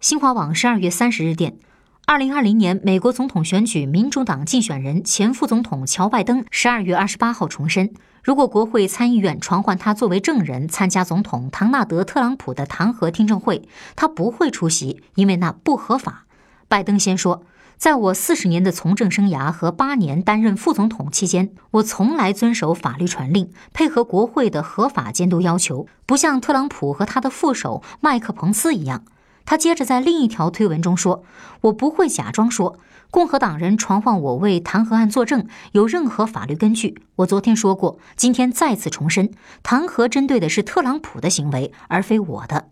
新华网十二月三十日电，二零二零年美国总统选举，民主党竞选人前副总统乔拜登十二月二十八号重申，如果国会参议院传唤他作为证人参加总统唐纳德·特朗普的弹劾听证会，他不会出席，因为那不合法。拜登先说。在我四十年的从政生涯和八年担任副总统期间，我从来遵守法律传令，配合国会的合法监督要求，不像特朗普和他的副手麦克彭斯一样。他接着在另一条推文中说：“我不会假装说共和党人传唤我为弹劾案作证有任何法律根据。我昨天说过，今天再次重申，弹劾针对的是特朗普的行为，而非我的。”